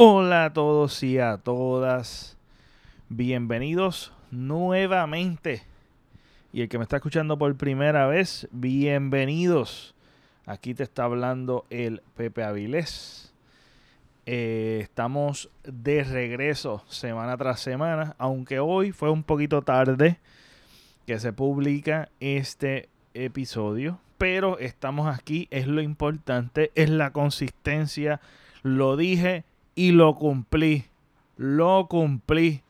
Hola a todos y a todas. Bienvenidos nuevamente. Y el que me está escuchando por primera vez, bienvenidos. Aquí te está hablando el Pepe Avilés. Eh, estamos de regreso semana tras semana, aunque hoy fue un poquito tarde que se publica este episodio, pero estamos aquí, es lo importante, es la consistencia. Lo dije y lo cumplí. Lo cumplí.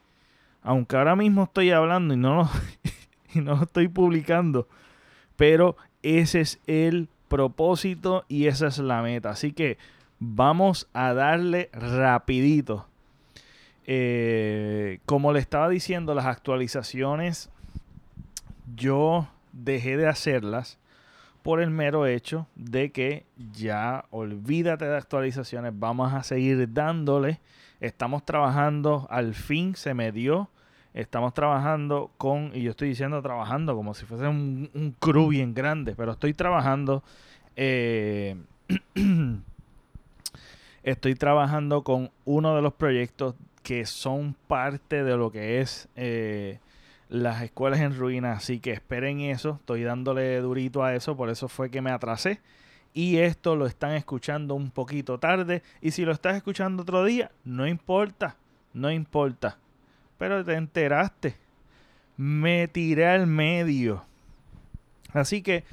Aunque ahora mismo estoy hablando y no lo, y no estoy publicando. Pero ese es el propósito y esa es la meta. Así que vamos a darle rapidito. Eh, como le estaba diciendo, las actualizaciones yo dejé de hacerlas por el mero hecho de que ya olvídate de actualizaciones, vamos a seguir dándole. Estamos trabajando, al fin se me dio. Estamos trabajando con, y yo estoy diciendo trabajando como si fuese un, un crew bien grande, pero estoy trabajando, eh, estoy trabajando con uno de los proyectos que son parte de lo que es eh, las escuelas en ruinas. Así que esperen eso. Estoy dándole durito a eso. Por eso fue que me atrasé. Y esto lo están escuchando un poquito tarde. Y si lo estás escuchando otro día, no importa. No importa. Pero te enteraste. Me tiré al medio. Así que,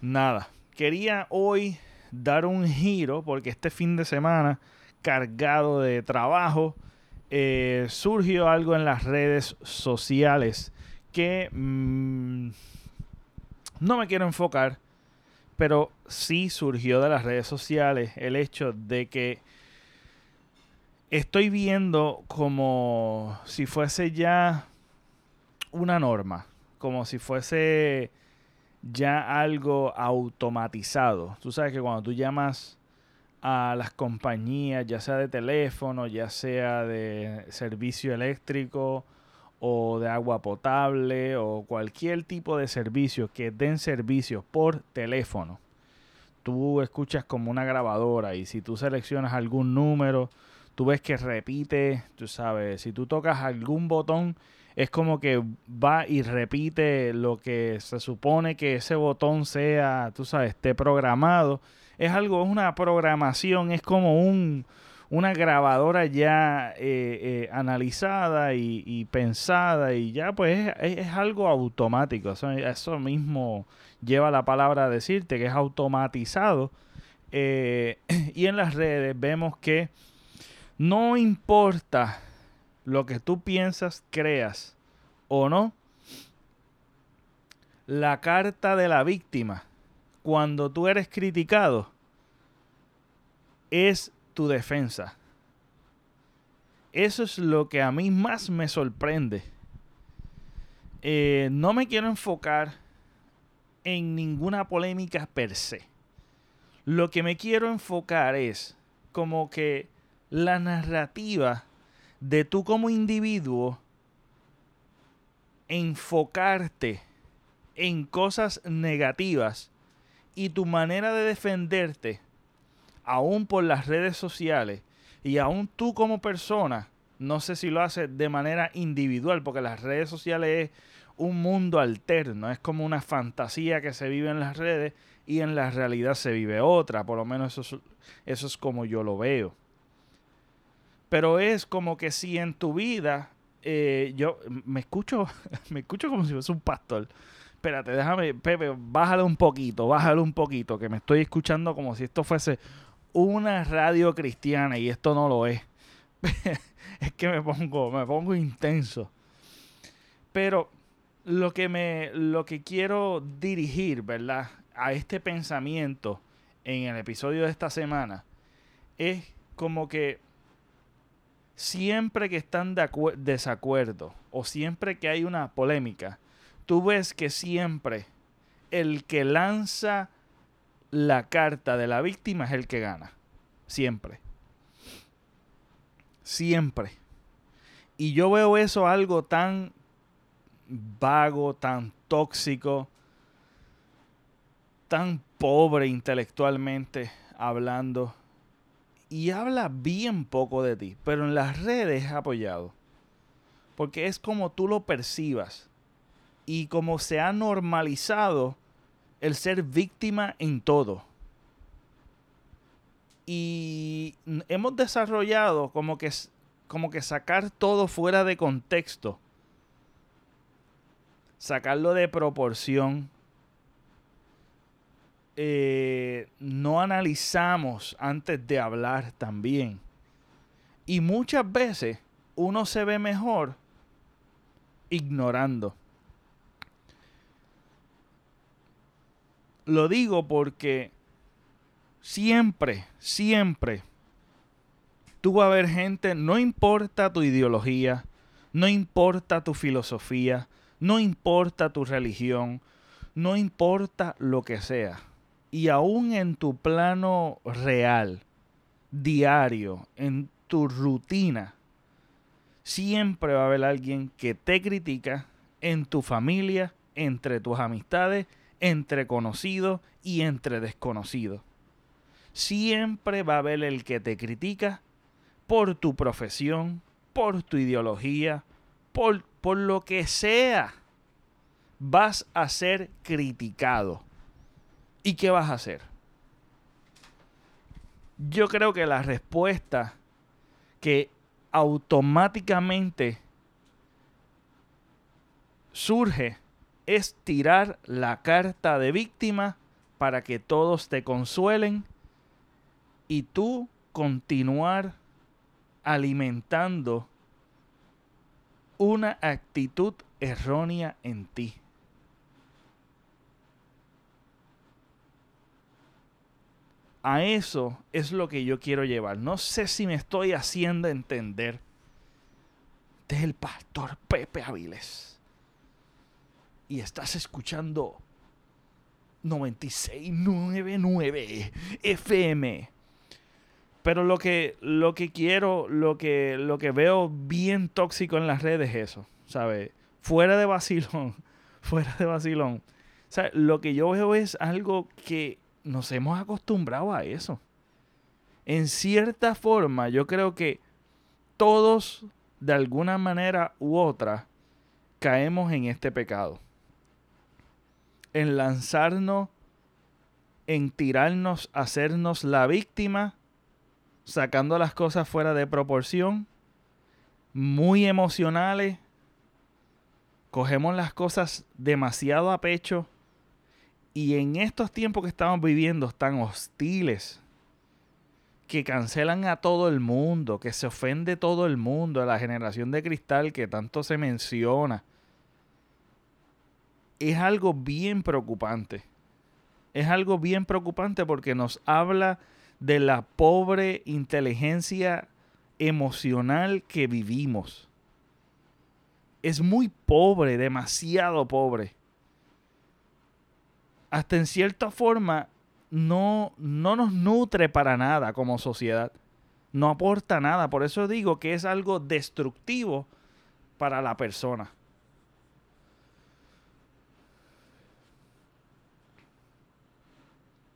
nada. Quería hoy dar un giro porque este fin de semana cargado de trabajo. Eh, surgió algo en las redes sociales que mm, no me quiero enfocar, pero sí surgió de las redes sociales el hecho de que estoy viendo como si fuese ya una norma, como si fuese ya algo automatizado. Tú sabes que cuando tú llamas a las compañías, ya sea de teléfono, ya sea de servicio eléctrico, o de agua potable o cualquier tipo de servicio que den servicio por teléfono. Tú escuchas como una grabadora y si tú seleccionas algún número, tú ves que repite, tú sabes, si tú tocas algún botón, es como que va y repite lo que se supone que ese botón sea, tú sabes, esté programado. Es algo, es una programación, es como un, una grabadora ya eh, eh, analizada y, pensada y ya pues es, algo automático. Eso, mismo lleva la palabra a decirte que es automatizado. Eh, y en las redes vemos que no importa lo que tú piensas, creas o no, la carta de la víctima, cuando tú eres criticado, es tu defensa. Eso es lo que a mí más me sorprende. Eh, no me quiero enfocar en ninguna polémica per se. Lo que me quiero enfocar es como que la narrativa de tú como individuo enfocarte en cosas negativas y tu manera de defenderte aún por las redes sociales y aún tú como persona, no sé si lo haces de manera individual, porque las redes sociales es un mundo alterno, es como una fantasía que se vive en las redes y en la realidad se vive otra, por lo menos eso es, eso es como yo lo veo. Pero es como que si en tu vida, eh, yo me escucho, me escucho como si fuese un pastor. Espérate, déjame, Pepe, bájale un poquito, bájale un poquito, que me estoy escuchando como si esto fuese una radio cristiana y esto no lo es. es que me pongo, me pongo intenso. Pero lo que me lo que quiero dirigir, ¿verdad? A este pensamiento en el episodio de esta semana es como que siempre que están de desacuerdo o siempre que hay una polémica, tú ves que siempre el que lanza la carta de la víctima es el que gana. Siempre. Siempre. Y yo veo eso algo tan vago, tan tóxico, tan pobre intelectualmente hablando. y habla bien poco de ti, pero en las redes es apoyado. Porque es como tú lo percibas y como se ha normalizado el ser víctima en todo. Y hemos desarrollado como que, como que sacar todo fuera de contexto, sacarlo de proporción. Eh, no analizamos antes de hablar también. Y muchas veces uno se ve mejor ignorando. Lo digo porque siempre, siempre, tú vas a ver gente, no importa tu ideología, no importa tu filosofía, no importa tu religión, no importa lo que sea. Y aún en tu plano real, diario, en tu rutina, siempre va a haber alguien que te critica en tu familia, entre tus amistades entre conocidos y entre desconocidos. Siempre va a haber el que te critica por tu profesión, por tu ideología, por, por lo que sea. Vas a ser criticado. ¿Y qué vas a hacer? Yo creo que la respuesta que automáticamente surge es tirar la carta de víctima para que todos te consuelen y tú continuar alimentando una actitud errónea en ti. A eso es lo que yo quiero llevar. No sé si me estoy haciendo entender. Este es el pastor Pepe Aviles y estás escuchando 9699 FM. Pero lo que, lo que quiero, lo que, lo que veo bien tóxico en las redes es eso, ¿sabes? Fuera de vacilón, fuera de vacilón. Lo que yo veo es algo que nos hemos acostumbrado a eso. En cierta forma, yo creo que todos, de alguna manera u otra, caemos en este pecado en lanzarnos, en tirarnos, hacernos la víctima, sacando las cosas fuera de proporción, muy emocionales, cogemos las cosas demasiado a pecho y en estos tiempos que estamos viviendo tan hostiles, que cancelan a todo el mundo, que se ofende todo el mundo, a la generación de cristal que tanto se menciona, es algo bien preocupante. Es algo bien preocupante porque nos habla de la pobre inteligencia emocional que vivimos. Es muy pobre, demasiado pobre. Hasta en cierta forma no, no nos nutre para nada como sociedad. No aporta nada. Por eso digo que es algo destructivo para la persona.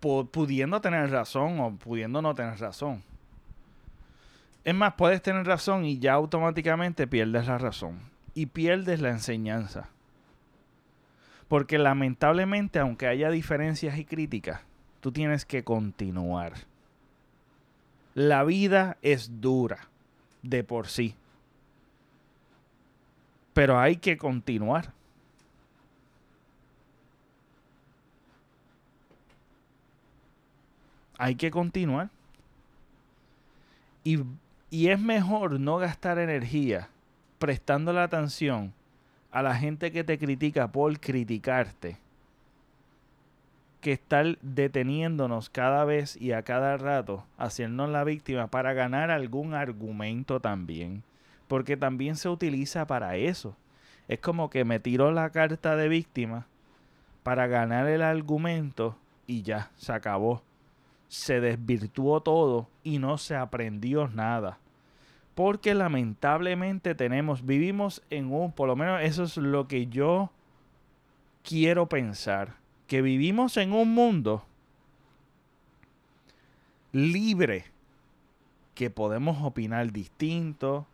Pudiendo tener razón o pudiendo no tener razón. Es más, puedes tener razón y ya automáticamente pierdes la razón y pierdes la enseñanza. Porque lamentablemente, aunque haya diferencias y críticas, tú tienes que continuar. La vida es dura de por sí. Pero hay que continuar. Hay que continuar. Y, es mejor no gastar energía prestando la atención a la gente que te critica por criticarte que estar deteniéndonos cada vez y a cada rato, haciéndonos la víctima para ganar algún argumento también. Porque también se utiliza para eso. Es como que me tiró la carta de víctima para ganar el argumento y ya, se acabó se desvirtuó todo y no se aprendió nada. Porque lamentablemente tenemos, vivimos en un, por lo menos eso es lo que yo quiero pensar, que vivimos en un mundo libre que podemos opinar distinto,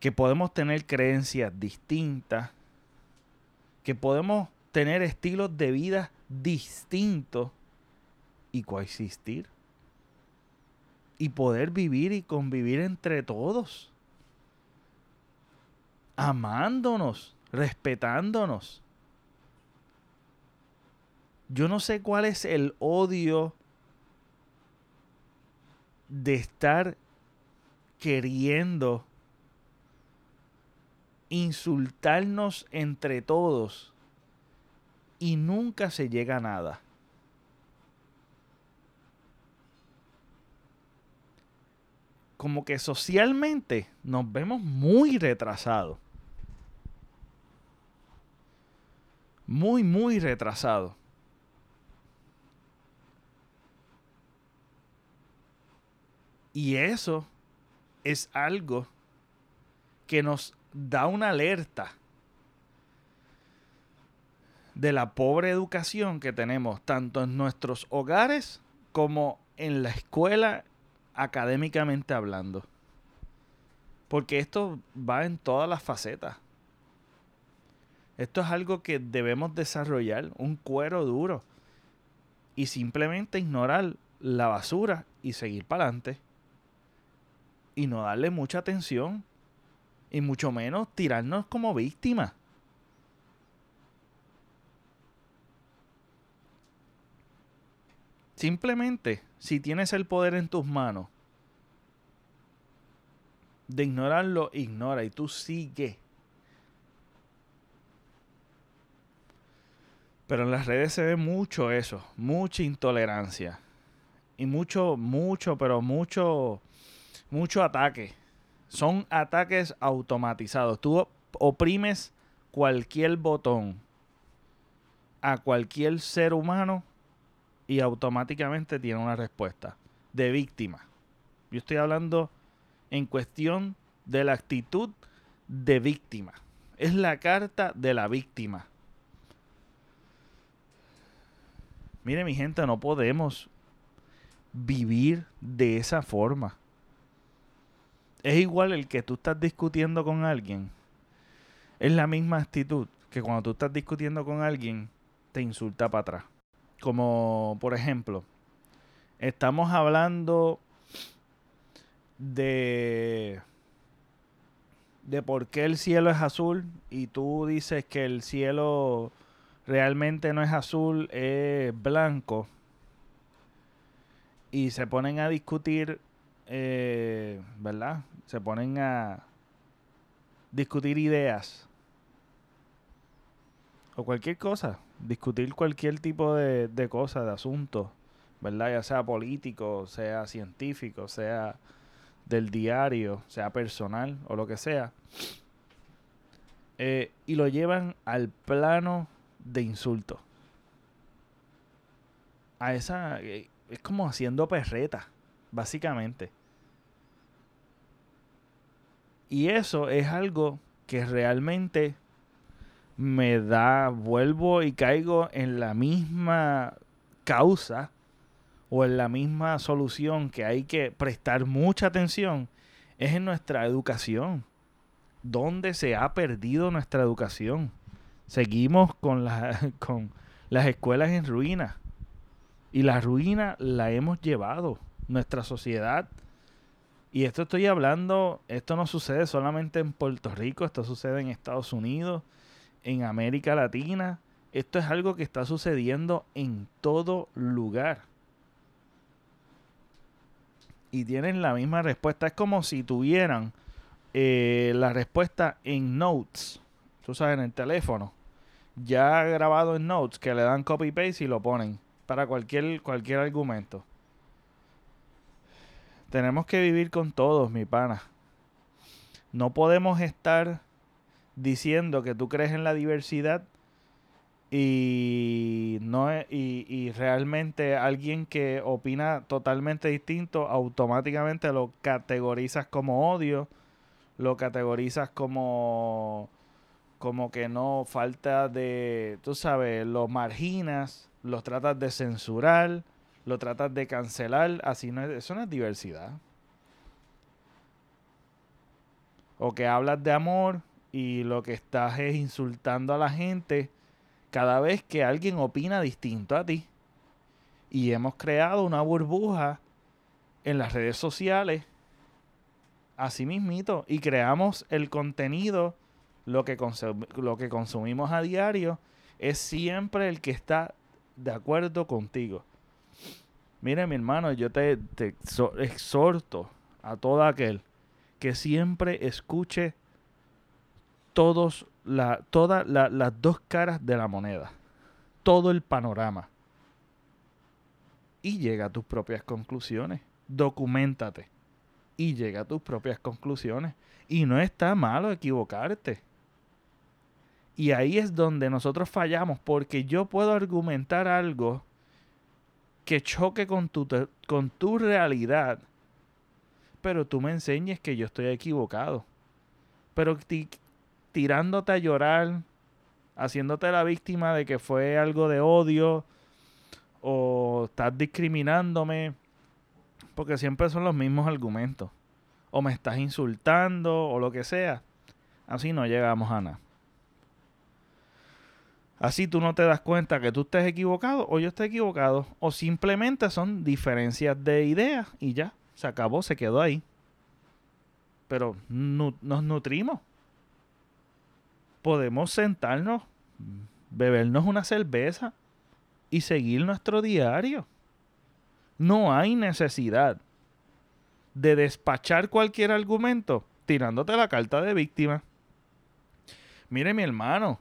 que podemos tener creencias distintas, que podemos tener estilos de vida distintos y coexistir. Y poder vivir y convivir entre todos. Amándonos, respetándonos. Yo no sé cuál es el odio de estar queriendo insultarnos entre todos y nunca se llega a nada. Como que socialmente nos vemos muy retrasados. Muy, muy retrasados. Y eso es algo que nos da una alerta de la pobre educación que tenemos tanto en nuestros hogares como en la escuela académicamente hablando. Porque esto va en todas las facetas. Esto es algo que debemos desarrollar, un cuero duro. Y simplemente ignorar la basura y seguir para adelante y no darle mucha atención y mucho menos tirarnos como víctimas. Simplemente, si tienes el poder en tus manos de ignorarlo, ignora y tú sigue. Pero en las redes se ve mucho eso, mucha intolerancia. Y mucho, mucho, pero mucho mucho ataque. Son ataques automatizados. Tú oprimes cualquier botón a cualquier ser humano y automáticamente tiene una respuesta de víctima. Yo estoy hablando en cuestión de la actitud de víctima. Es la carta de la víctima. Mire mi gente, no podemos vivir de esa forma es igual el que tú estás discutiendo con alguien. Es la misma actitud que cuando tú estás discutiendo con alguien, te insulta para atrás. Como, por ejemplo, estamos hablando de de por qué el cielo es azul y tú dices que el cielo realmente no es azul, es blanco. Y se ponen a discutir eh, ¿verdad? Se ponen a discutir ideas o cualquier cosa, discutir cualquier tipo de, de cosa, de asunto, ¿verdad? Ya sea político, sea científico, sea del diario, sea personal o lo que sea. Eh, y lo llevan al plano de insulto. A esa. Eh, es como haciendo perreta, básicamente. Y eso es algo que realmente me da, vuelvo y caigo en la misma causa o en la misma solución que hay que prestar mucha atención, es en nuestra educación. ¿Dónde se ha perdido nuestra educación? Seguimos con, con las escuelas en ruina. Y la ruina la hemos llevado. Nuestra sociedad y esto estoy hablando, esto no sucede solamente en Puerto Rico, esto sucede en Estados Unidos, en América Latina. Esto es algo que está sucediendo en todo lugar. Y tienen la misma respuesta. Es como si tuvieran eh, la respuesta en Notes. Tú sabes, en el teléfono. Ya grabado en Notes, que le dan copy-paste y lo ponen para cualquier, cualquier argumento. Tenemos que vivir con todos, mi pana. No podemos estar diciendo que tú crees en la diversidad y no y, y, realmente alguien que opina totalmente distinto automáticamente lo categorizas como odio lo categorizas como como que no falta de tú sabes lo marginas los tratas de censurar lo tratas de cancelar, así no es, eso no es diversidad. o que hablas de amor y lo que estás es insultando a la gente cada vez que alguien opina distinto a ti. Y hemos creado una burbuja en las redes sociales, así mismito, y creamos el contenido, lo que, lo que consumimos a diario, es siempre el que está de acuerdo contigo. Mire, mi hermano, yo te, exhorto a todo aquel que siempre escuche todos la, todas las dos caras de la moneda, todo el panorama. Y llega a tus propias conclusiones. Documentate. Y llega a tus propias conclusiones. Y no está malo equivocarte. Y ahí es donde nosotros fallamos, porque yo puedo argumentar algo que choque con tu, con tu realidad, pero tú me enseñes que yo estoy equivocado. Pero tirándote a llorar, haciéndote la víctima de que fue algo de odio o estás discriminándome, porque siempre son los mismos argumentos. O me estás insultando o lo que sea. Así no llegamos a nada. Así tú no te das cuenta que tú estés equivocado o yo esté equivocado. O simplemente son diferencias de ideas y ya. Se acabó, se quedó ahí. Pero nos nutrimos podemos sentarnos, bebernos una cerveza y seguir nuestro diario. No hay necesidad de despachar cualquier argumento tirándote la carta de víctima. Mire mi hermano,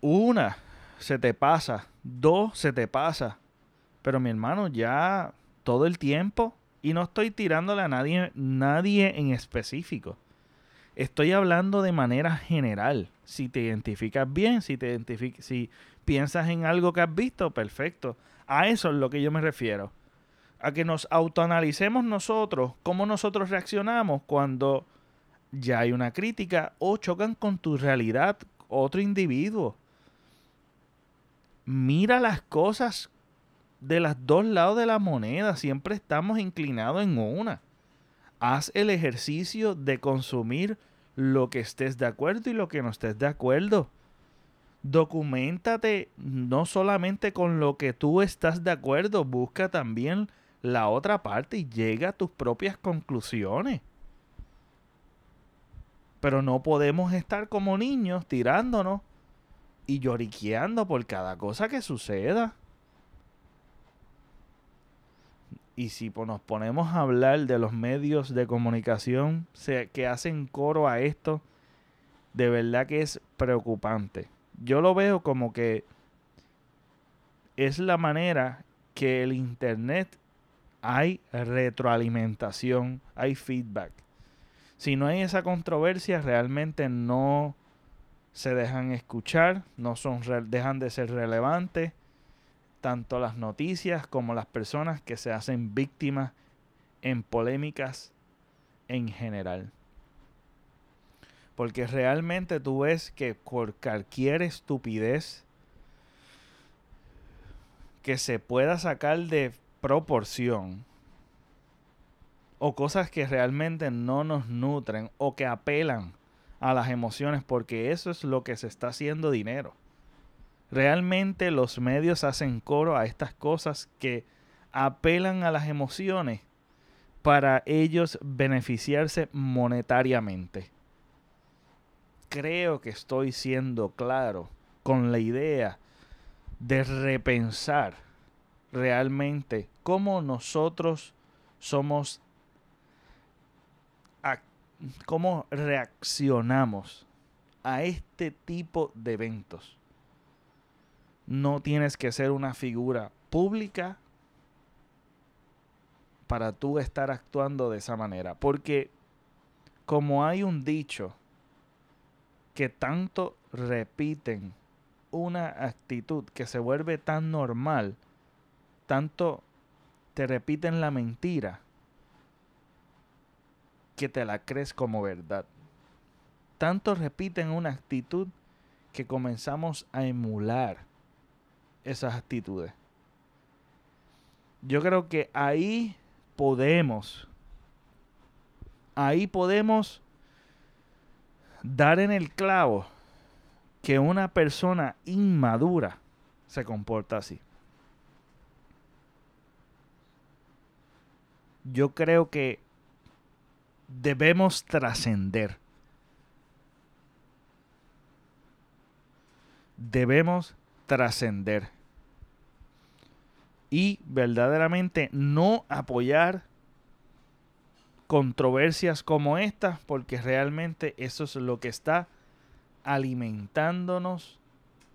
una se te pasa, dos se te pasa, pero mi hermano ya todo el tiempo y no estoy tirándole a nadie, nadie en específico. Estoy hablando de manera general. Si te identificas bien, si te si piensas en algo que has visto, perfecto. A eso es lo que yo me refiero. A que nos autoanalicemos nosotros, cómo nosotros reaccionamos cuando ya hay una crítica o chocan con tu realidad otro individuo. Mira las cosas de los dos lados de la moneda. Siempre estamos inclinados en una haz el ejercicio de consumir lo que estés de acuerdo y lo que no estés de acuerdo. Documentate no solamente con lo que tú estás de acuerdo, busca también la otra parte y llega a tus propias conclusiones. Pero no podemos estar como niños tirándonos y lloriqueando por cada cosa que suceda. Y si nos ponemos a hablar de los medios de comunicación que hacen coro a esto, de verdad que es preocupante. Yo lo veo como que es la manera que el Internet hay retroalimentación, hay feedback. Si no hay esa controversia, realmente no se dejan escuchar, no son dejan de ser relevantes tanto las noticias como las personas que se hacen víctimas en polémicas en general. Porque realmente tú ves que por cualquier estupidez que se pueda sacar de proporción o cosas que realmente no nos nutren o que apelan a las emociones porque eso es lo que se está haciendo dinero. Realmente los medios hacen coro a estas cosas que apelan a las emociones para ellos beneficiarse monetariamente. Creo que estoy siendo claro con la idea de repensar realmente cómo nosotros somos, cómo reaccionamos a este tipo de eventos no tienes que ser una figura pública para tú estar actuando de esa manera. Porque como hay un dicho que tanto repiten una actitud que se vuelve tan normal, tanto te repiten la mentira, que te la crees como verdad. Tanto repiten una actitud que comenzamos a emular esas actitudes. Yo creo que ahí podemos, ahí podemos dar en el clavo que una persona inmadura se comporta así. Yo creo que debemos trascender. Debemos trascender. Y verdaderamente no apoyar controversias como esta, porque realmente eso es lo que está alimentándonos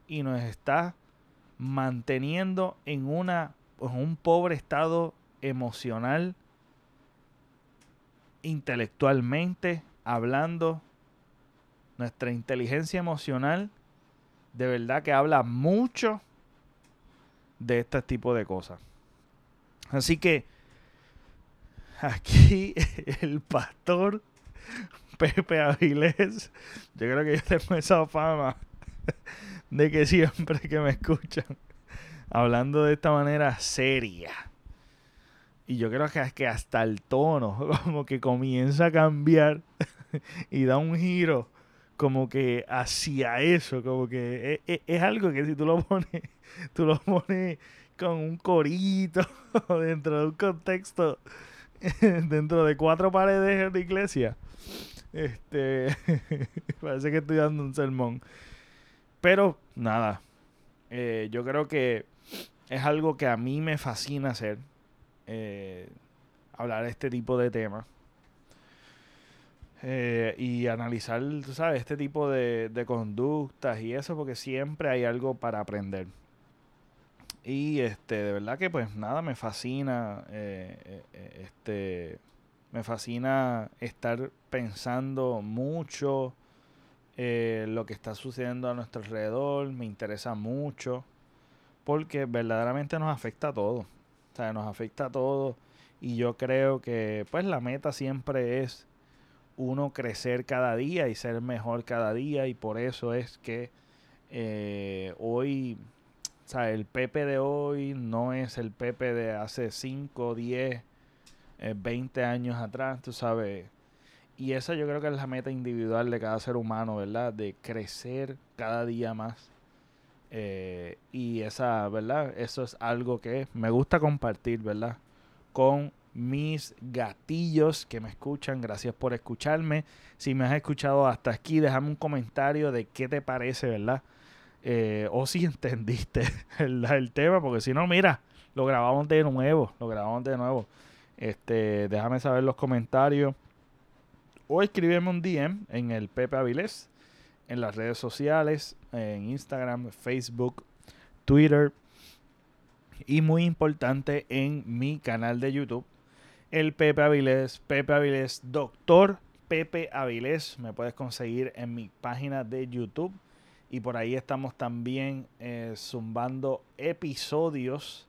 y nos está manteniendo en, una, en un pobre estado emocional, intelectualmente hablando. Nuestra inteligencia emocional de verdad que habla mucho de este tipo de cosas. Así que aquí el pastor Pepe Avilés, yo creo que yo tengo esa fama de que siempre que me escuchan hablando de esta manera seria. Y yo creo que, hasta el tono como que comienza a cambiar y da un giro como que hacia eso, como que es, e, es, algo que si tú lo pones, tú lo pones con un corito dentro de un contexto, dentro de cuatro paredes de iglesia, este, parece que estoy dando un sermón. Pero nada, eh, yo creo que es algo que a mí me fascina hacer, eh, hablar de este tipo de temas. Eh, y analizar, tú sabes, este tipo de, de, conductas y eso, porque siempre hay algo para aprender. Y este, de verdad que pues nada, me fascina este me fascina estar pensando mucho eh, lo que está sucediendo a nuestro alrededor. Me interesa mucho porque verdaderamente nos afecta a todos. O sea, nos afecta a todos. Y yo creo que pues la meta siempre es uno crecer cada día y ser mejor cada día. Y por eso es que eh, hoy, o sea, el Pepe de hoy no es el Pepe de hace 5, 10, 20 eh, años atrás, tú sabes. Y esa yo creo que es la meta individual de cada ser humano, ¿verdad? De crecer cada día más. Eh, y esa, ¿verdad? Eso es algo que me gusta compartir, ¿verdad? Con mis gatillos que me escuchan. Gracias por escucharme. Si me has escuchado hasta aquí, déjame un comentario de qué te parece, ¿verdad? Eh, o si entendiste el, tema, porque si no, mira, lo grabamos de nuevo, lo grabamos de nuevo. Este, déjame saber los comentarios. O escríbeme un DM en el Pepe Avilés, en las redes sociales, en Instagram, Facebook, Twitter. Y muy importante en mi canal de YouTube, el Pepe Avilés, Pepe Avilés, Doctor Pepe Avilés. Me puedes conseguir en mi página de YouTube. Y por ahí estamos también eh, zumbando episodios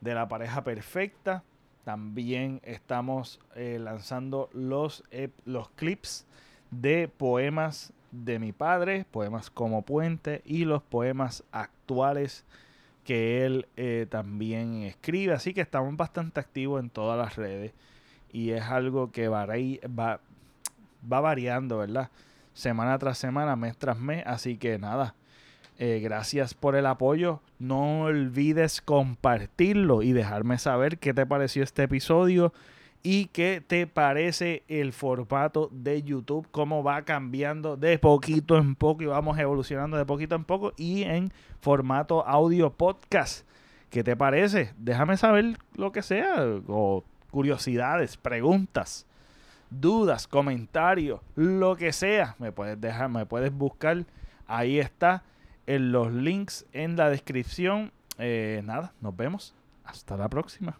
de la pareja perfecta también estamos eh, lanzando los, los clips de poemas de mi padre, poemas como puente y los poemas actuales que él eh, también escribe. Así que estamos bastante activos en todas las redes y es algo que va, va, va variando, ¿verdad? Semana tras semana, mes tras mes. Así que nada, eh, gracias por el apoyo. No olvides compartirlo y dejarme saber qué te pareció este episodio y qué te parece el formato de YouTube, cómo va cambiando de poquito en poco y vamos evolucionando de poquito en poco y en formato audio podcast. ¿Qué te parece? Déjame saber lo que sea o curiosidades, preguntas, dudas, comentarios, lo que sea. Me puedes dejar, me puedes buscar. Ahí está en los links en la descripción. Eh, nada, nos vemos. Hasta la próxima.